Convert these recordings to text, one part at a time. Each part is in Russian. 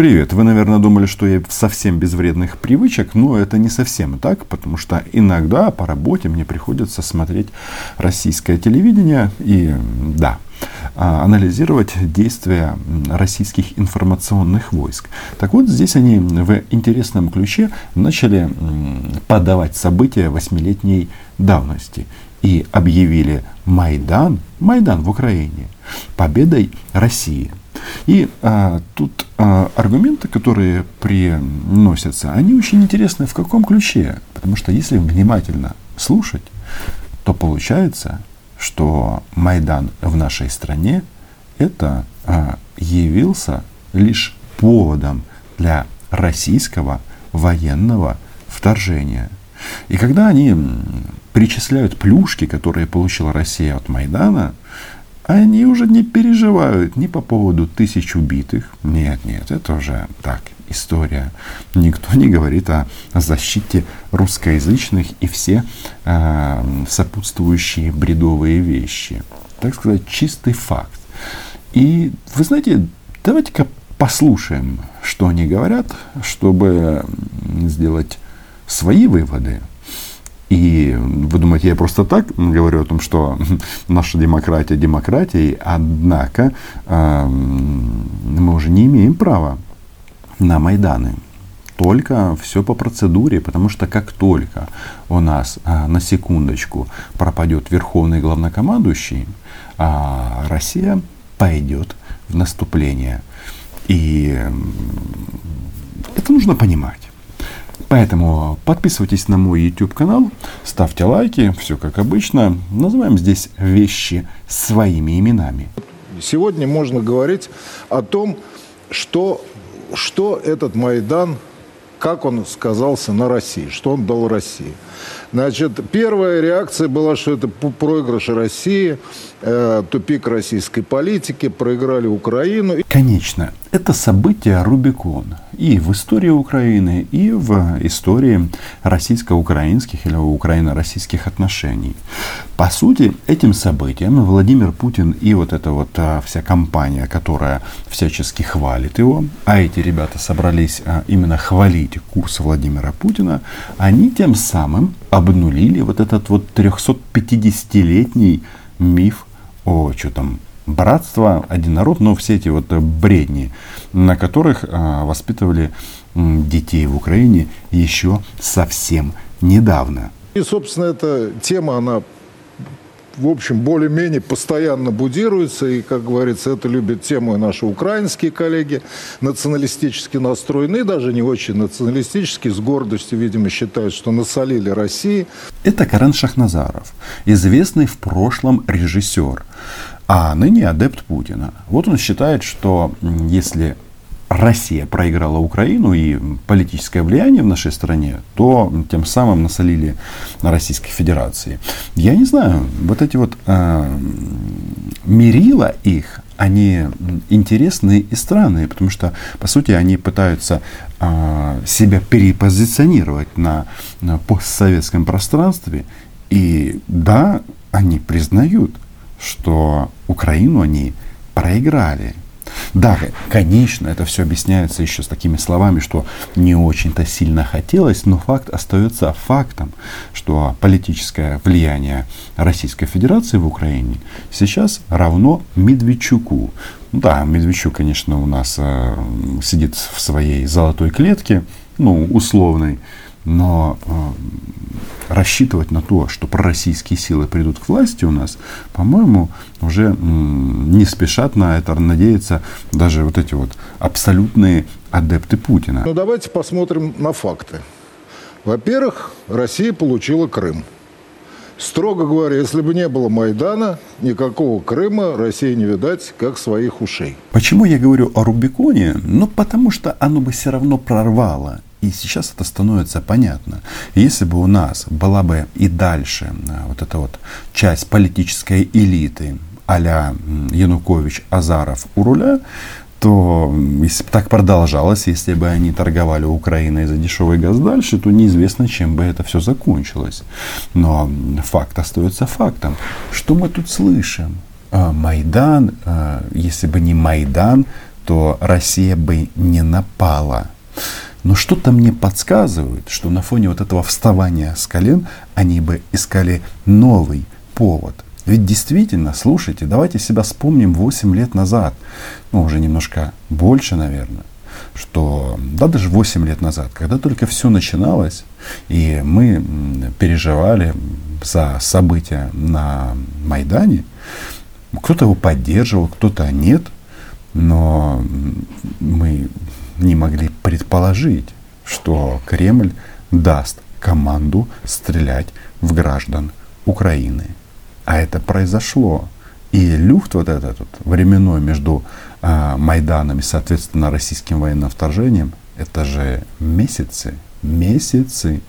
Привет. Вы, наверное, думали, что я совсем без вредных привычек, но это не совсем так, потому что иногда по работе мне приходится смотреть российское телевидение и, да, а, анализировать действия российских информационных войск. Так вот, здесь они в интересном ключе начали подавать события восьмилетней давности и объявили Майдан, Майдан в Украине, победой России. И а, тут а, аргументы, которые приносятся, они очень интересны в каком ключе. Потому что если внимательно слушать, то получается, что Майдан в нашей стране это а, явился лишь поводом для российского военного вторжения. И когда они причисляют плюшки, которые получила Россия от Майдана, они уже не переживают ни по поводу тысяч убитых. Нет, нет, это уже так, история. Никто не говорит о защите русскоязычных и все э, сопутствующие бредовые вещи. Так сказать, чистый факт. И вы знаете, давайте-ка послушаем, что они говорят, чтобы сделать свои выводы. И вы думаете, я просто так говорю о том, что наша демократия демократией, однако э, мы уже не имеем права на Майданы. Только все по процедуре, потому что как только у нас а, на секундочку пропадет верховный главнокомандующий, а, Россия пойдет в наступление. И это нужно понимать. Поэтому подписывайтесь на мой YouTube канал, ставьте лайки, все как обычно. Называем здесь вещи своими именами. Сегодня можно говорить о том, что, что этот Майдан, как он сказался на России, что он дал России. Значит, первая реакция была, что это проигрыш России, э, тупик российской политики, проиграли Украину. Конечно, это событие Рубикон и в истории Украины, и в истории российско-украинских или украино-российских отношений. По сути, этим событием Владимир Путин и вот эта вот а, вся компания, которая всячески хвалит его, а эти ребята собрались а, именно хвалить курс Владимира Путина, они тем самым обнулили вот этот вот 350-летний миф о что там братство, один народ, но все эти вот бредни, на которых а, воспитывали детей в Украине еще совсем недавно. И, собственно, эта тема, она в общем, более-менее постоянно будируется. И, как говорится, это любят тему и наши украинские коллеги, националистически настроенные, даже не очень националистически, с гордостью, видимо, считают, что насолили России. Это Карен Шахназаров, известный в прошлом режиссер, а ныне адепт Путина. Вот он считает, что если Россия проиграла Украину и политическое влияние в нашей стране, то тем самым насолили на Российской Федерации. Я не знаю, вот эти вот э, мерила их, они интересные и странные, потому что, по сути, они пытаются э, себя перепозиционировать на, на постсоветском пространстве. И да, они признают, что Украину они проиграли. Да, конечно, это все объясняется еще с такими словами, что не очень-то сильно хотелось, но факт остается фактом, что политическое влияние Российской Федерации в Украине сейчас равно Медведчуку. Да, Медведчук, конечно, у нас э, сидит в своей золотой клетке, ну, условной, но э, рассчитывать на то, что пророссийские силы придут к власти у нас, по-моему, уже не спешат на это надеяться даже вот эти вот абсолютные адепты Путина. Ну давайте посмотрим на факты. Во-первых, Россия получила Крым. Строго говоря, если бы не было Майдана, никакого Крыма России не видать, как своих ушей. Почему я говорю о Рубиконе? Ну, потому что оно бы все равно прорвало и сейчас это становится понятно. Если бы у нас была бы и дальше а, вот эта вот часть политической элиты а-ля Янукович, Азаров у руля, то если бы так продолжалось, если бы они торговали Украиной за дешевый газ дальше, то неизвестно, чем бы это все закончилось. Но факт остается фактом. Что мы тут слышим? А, Майдан, а, если бы не Майдан, то Россия бы не напала. Но что-то мне подсказывает, что на фоне вот этого вставания с колен они бы искали новый повод. Ведь действительно, слушайте, давайте себя вспомним 8 лет назад, ну уже немножко больше, наверное, что, да, даже 8 лет назад, когда только все начиналось, и мы переживали за события на Майдане, кто-то его поддерживал, кто-то нет, но мы не могли предположить, что Кремль даст команду стрелять в граждан Украины. А это произошло. И люфт вот этот вот, временной между э, Майданом и, соответственно, российским военным вторжением, это же месяцы, месяцы.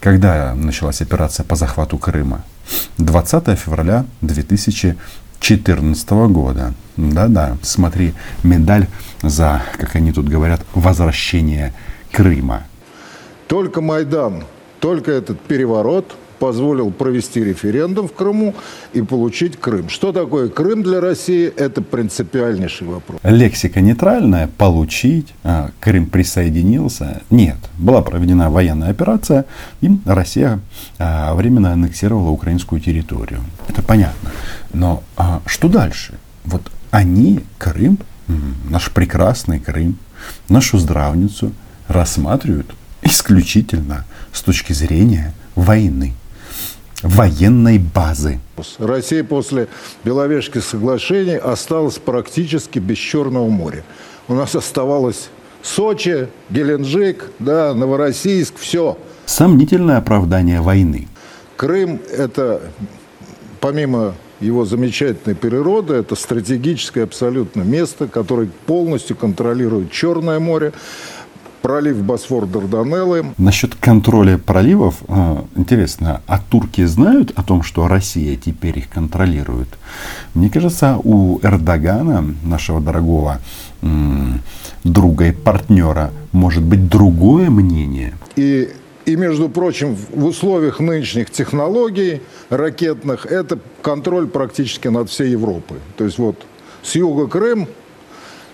Когда началась операция по захвату Крыма? 20 февраля 2014 года. Да-да, смотри, медаль за, как они тут говорят, возвращение Крыма. Только Майдан, только этот переворот позволил провести референдум в Крыму и получить Крым. Что такое Крым для России? Это принципиальнейший вопрос. Лексика нейтральная. Получить. А, Крым присоединился. Нет. Была проведена военная операция, и Россия а, временно аннексировала украинскую территорию. Это понятно. Но а, что дальше? Вот они, Крым, наш прекрасный Крым, нашу здравницу рассматривают исключительно с точки зрения войны, военной базы. Россия после Беловежских соглашений осталась практически без Черного моря. У нас оставалось Сочи, Геленджик, да, Новороссийск, все. Сомнительное оправдание войны. Крым – это, помимо его замечательной природы. Это стратегическое абсолютно место, которое полностью контролирует Черное море, пролив Босфор-Дарданеллы. Насчет контроля проливов, э, интересно, а турки знают о том, что Россия теперь их контролирует? Мне кажется, у Эрдогана, нашего дорогого друга и партнера, может быть другое мнение. И и, между прочим, в условиях нынешних технологий ракетных это контроль практически над всей Европой. То есть вот с юга Крым,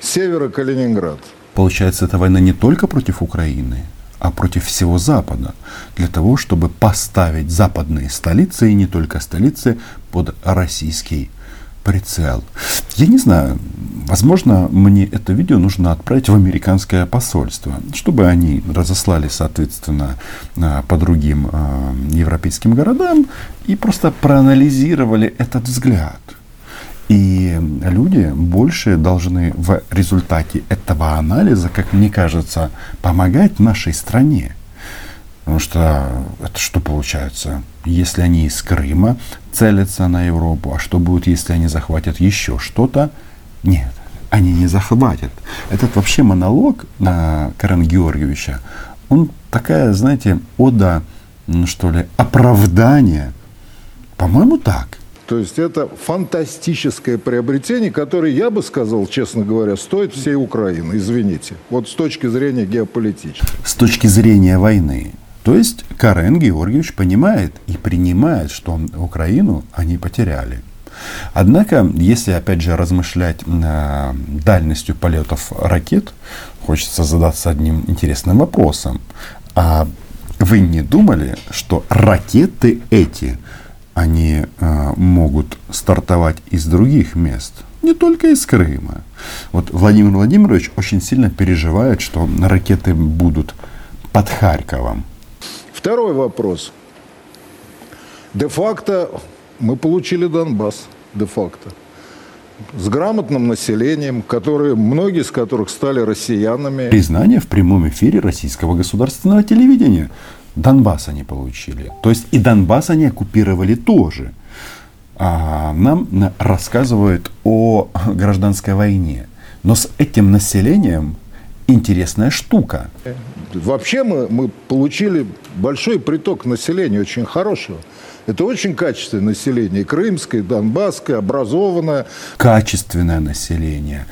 с севера Калининград. Получается, эта война не только против Украины, а против всего Запада, для того, чтобы поставить западные столицы, и не только столицы, под российский прицел. Я не знаю, возможно, мне это видео нужно отправить в американское посольство, чтобы они разослали, соответственно, а, по другим а, европейским городам и просто проанализировали этот взгляд. И люди больше должны в результате этого анализа, как мне кажется, помогать нашей стране. Потому что это что получается? Если они из Крыма целятся на Европу, а что будет, если они захватят еще что-то? Нет, они не захватят. Этот вообще монолог на Карен Георгиевича, он такая, знаете, ода, ну что ли, оправдание. По-моему, так. То есть это фантастическое приобретение, которое, я бы сказал, честно говоря, стоит всей Украины, извините. Вот с точки зрения геополитической. С точки зрения войны. То есть Карен Георгиевич понимает и принимает, что Украину они потеряли. Однако, если опять же размышлять э, дальностью полетов ракет, хочется задаться одним интересным вопросом. А вы не думали, что ракеты эти, они э, могут стартовать из других мест? Не только из Крыма. Вот Владимир Владимирович очень сильно переживает, что ракеты будут под Харьковом. Второй вопрос. Де-факто мы получили Донбасс. Де-факто. С грамотным населением, которые, многие из которых стали россиянами. Признание в прямом эфире российского государственного телевидения. Донбасс они получили. То есть и Донбасс они оккупировали тоже. А нам рассказывают о гражданской войне. Но с этим населением интересная штука. Вообще мы, мы получили большой приток населения, очень хорошего. Это очень качественное население, крымское, донбасское, образованное. Качественное население.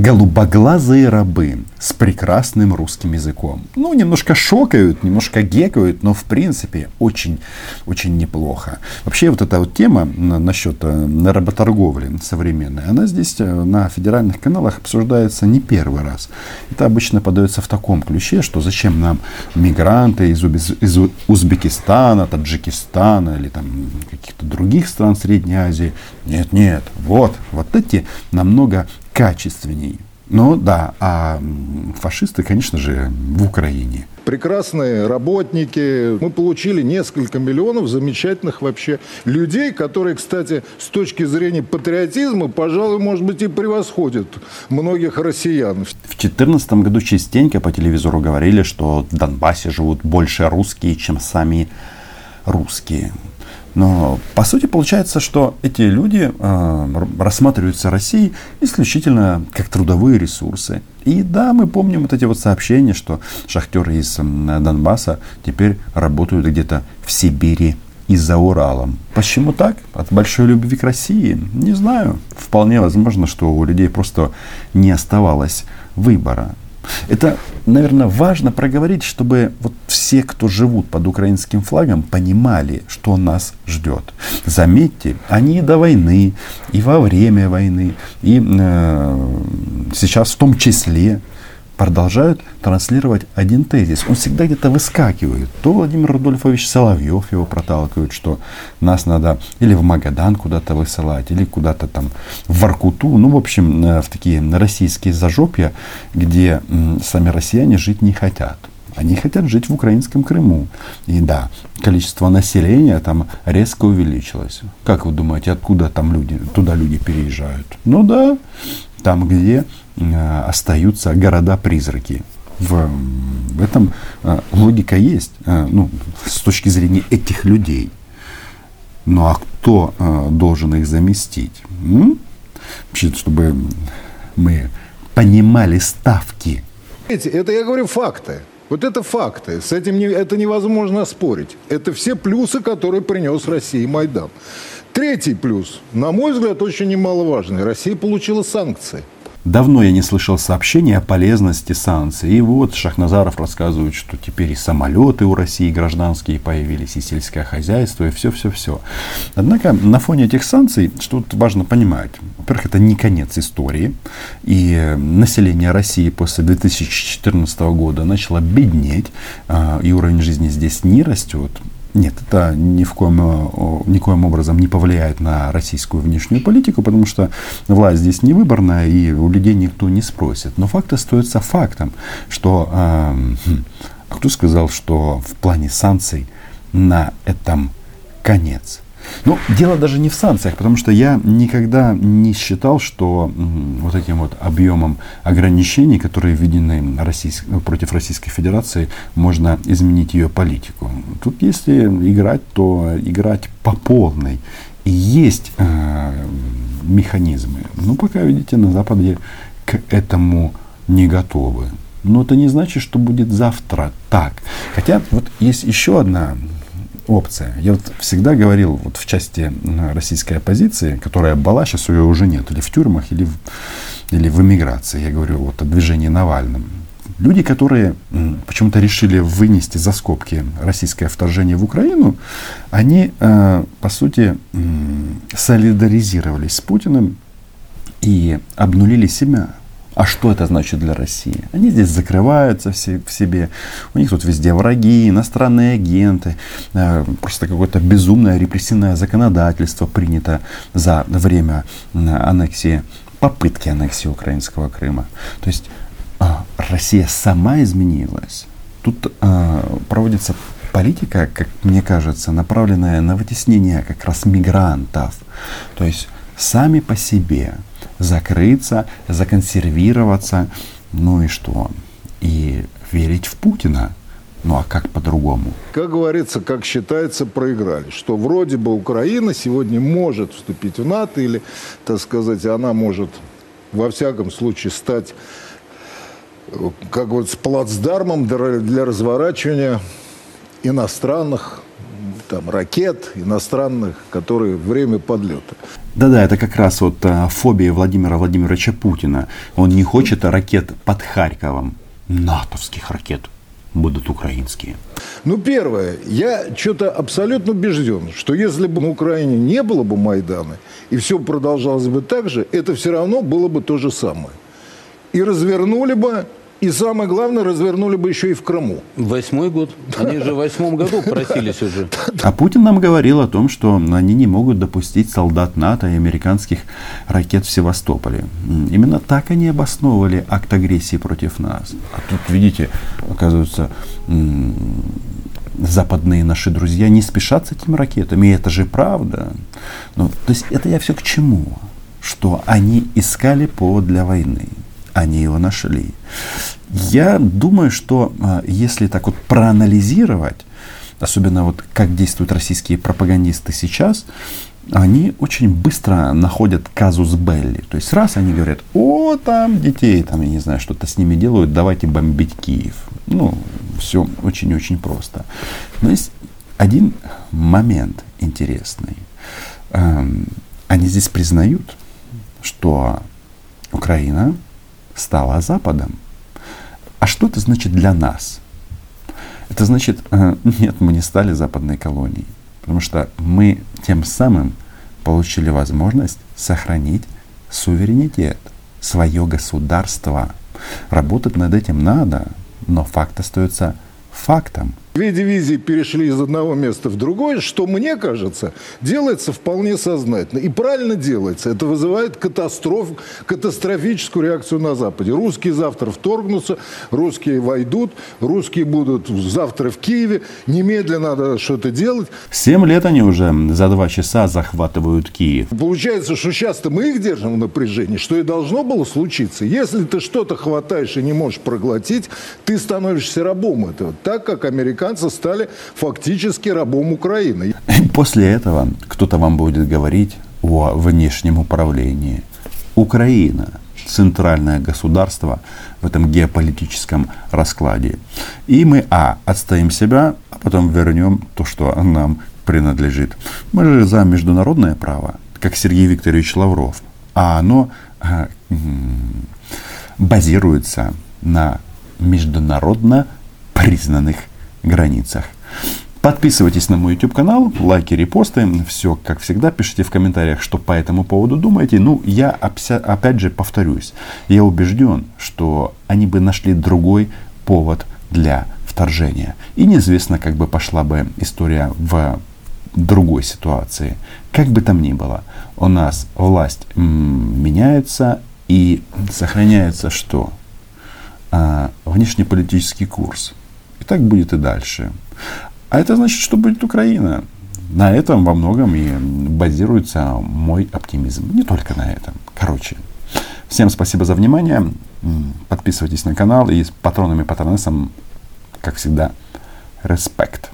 Голубоглазые рабы, с прекрасным русским языком. Ну, немножко шокают, немножко гекают, но в принципе очень, очень неплохо. Вообще вот эта вот тема насчет э, работорговли современной, она здесь э, на федеральных каналах обсуждается не первый раз. Это обычно подается в таком ключе, что зачем нам мигранты из, из Узбекистана, Таджикистана или там каких-то других стран Средней Азии. Нет, нет, вот, вот эти намного качественнее. Ну да, а фашисты, конечно же, в Украине. Прекрасные работники. Мы получили несколько миллионов замечательных вообще людей, которые, кстати, с точки зрения патриотизма, пожалуй, может быть, и превосходят многих россиян. В 2014 году частенько по телевизору говорили, что в Донбассе живут больше русские, чем сами русские. Но по сути получается, что эти люди э, рассматриваются Россией исключительно как трудовые ресурсы. И да, мы помним вот эти вот сообщения, что шахтеры из Донбасса теперь работают где-то в Сибири и за Уралом. Почему так? От большой любви к России? Не знаю. Вполне возможно, что у людей просто не оставалось выбора. Это, наверное, важно проговорить, чтобы вот все, кто живут под украинским флагом, понимали, что нас ждет. Заметьте, они до войны, и во время войны, и э, сейчас в том числе продолжают транслировать один тезис. Он всегда где-то выскакивает. То Владимир Рудольфович Соловьев его проталкивает, что нас надо или в Магадан куда-то высылать, или куда-то там в Воркуту. Ну, в общем, э, в такие российские зажопья, где сами россияне жить не хотят. Они хотят жить в украинском Крыму. И да, количество населения там резко увеличилось. Как вы думаете, откуда там люди, туда люди переезжают? Ну да, там, где Э, остаются города-призраки. В, этом э, логика есть, э, ну, с точки зрения этих людей. Ну а кто должен их заместить? М? Вообще, чтобы мы понимали ставки. Это я говорю факты. Вот это факты. С этим не, это невозможно спорить. Это все плюсы, которые принес России Майдан. Третий плюс, на мой взгляд, очень немаловажный. Россия получила санкции. Давно я не слышал сообщений о полезности санкций. И вот Шахназаров рассказывает, что теперь и самолеты у России гражданские появились, и сельское хозяйство, и все-все-все. Однако на фоне этих санкций, что тут важно понимать. Во-первых, это не конец истории. И население России после 2014 года начало беднеть, а, и уровень жизни здесь не растет. Нет, это ни в коем, э, никоим образом не повлияет на российскую внешнюю политику, потому что власть здесь не выборная, и у людей никто не спросит. Но факт остается фактом, что... Э, а кто сказал, что в плане санкций на этом конец? Ну, дело даже не в санкциях, потому что я никогда не считал, что вот этим вот объемом ограничений, которые введены Российск... против Российской Федерации, можно изменить ее политику. Тут если играть, то играть по полной. И есть э, механизмы. Но пока, видите, на Западе к этому не готовы. Но это не значит, что будет завтра так. Хотя вот есть еще одна опция. Я вот всегда говорил вот в части российской оппозиции, которая была, сейчас ее уже нет, или в тюрьмах, или в, или в эмиграции. Я говорю вот о движении Навальным. Люди, которые почему-то решили вынести за скобки российское вторжение в Украину, они, э, по сути, солидаризировались с Путиным и обнулили себя а что это значит для России? Они здесь закрываются в себе. У них тут везде враги, иностранные агенты. Э, просто какое-то безумное репрессивное законодательство принято за время аннексии, попытки аннексии украинского Крыма. То есть э, Россия сама изменилась. Тут э, проводится политика, как мне кажется, направленная на вытеснение как раз мигрантов. То есть сами по себе закрыться, законсервироваться, ну и что? И верить в Путина. Ну а как по-другому? Как говорится, как считается, проиграли. Что вроде бы Украина сегодня может вступить в НАТО, или, так сказать, она может во всяком случае стать как вот с плацдармом для разворачивания иностранных там, ракет иностранных, которые время подлета. Да-да, это как раз вот а, фобия Владимира Владимировича Путина. Он не хочет ракет под Харьковом, натовских ракет будут украинские? Ну, первое, я что-то абсолютно убежден, что если бы на Украине не было бы Майдана, и все продолжалось бы так же, это все равно было бы то же самое. И развернули бы и самое главное, развернули бы еще и в Крыму. Восьмой год. Они же в восьмом году просились уже. А Путин нам говорил о том, что они не могут допустить солдат НАТО и американских ракет в Севастополе. Именно так они обосновывали акт агрессии против нас. А тут, видите, оказывается, западные наши друзья не спешат с этими ракетами. И это же правда. Ну, то есть это я все к чему? Что они искали повод для войны они его нашли. Я думаю, что а, если так вот проанализировать, особенно вот как действуют российские пропагандисты сейчас, они очень быстро находят казус Белли. То есть раз они говорят, о, там детей, там, я не знаю, что-то с ними делают, давайте бомбить Киев. Ну, все очень-очень просто. Но есть один момент интересный. Эм, они здесь признают, что Украина стала Западом. А что это значит для нас? Это значит, э, нет, мы не стали западной колонией, потому что мы тем самым получили возможность сохранить суверенитет, свое государство. Работать над этим надо, но факт остается фактом. Две дивизии перешли из одного места в другое, что, мне кажется, делается вполне сознательно. И правильно делается. Это вызывает катастроф, катастрофическую реакцию на Западе. Русские завтра вторгнутся, русские войдут, русские будут завтра в Киеве. Немедленно надо что-то делать. Семь лет они уже за два часа захватывают Киев. Получается, что сейчас-то мы их держим в напряжении, что и должно было случиться. Если ты что-то хватаешь и не можешь проглотить, ты становишься рабом этого. Так как американцы американцы стали фактически рабом Украины. После этого кто-то вам будет говорить о внешнем управлении. Украина центральное государство в этом геополитическом раскладе. И мы, а, отстоим себя, а потом вернем то, что нам принадлежит. Мы же за международное право, как Сергей Викторович Лавров, а оно а, базируется на международно признанных границах. Подписывайтесь на мой YouTube канал, лайки, репосты. Все, как всегда, пишите в комментариях, что по этому поводу думаете. Ну, я опять же повторюсь. Я убежден, что они бы нашли другой повод для вторжения. И неизвестно, как бы пошла бы история в другой ситуации. Как бы там ни было, у нас власть меняется и сохраняется что? А, внешнеполитический курс. И так будет и дальше. А это значит, что будет Украина. На этом во многом и базируется мой оптимизм. Не только на этом. Короче, всем спасибо за внимание. Подписывайтесь на канал. И с патронами патронессом, как всегда, респект.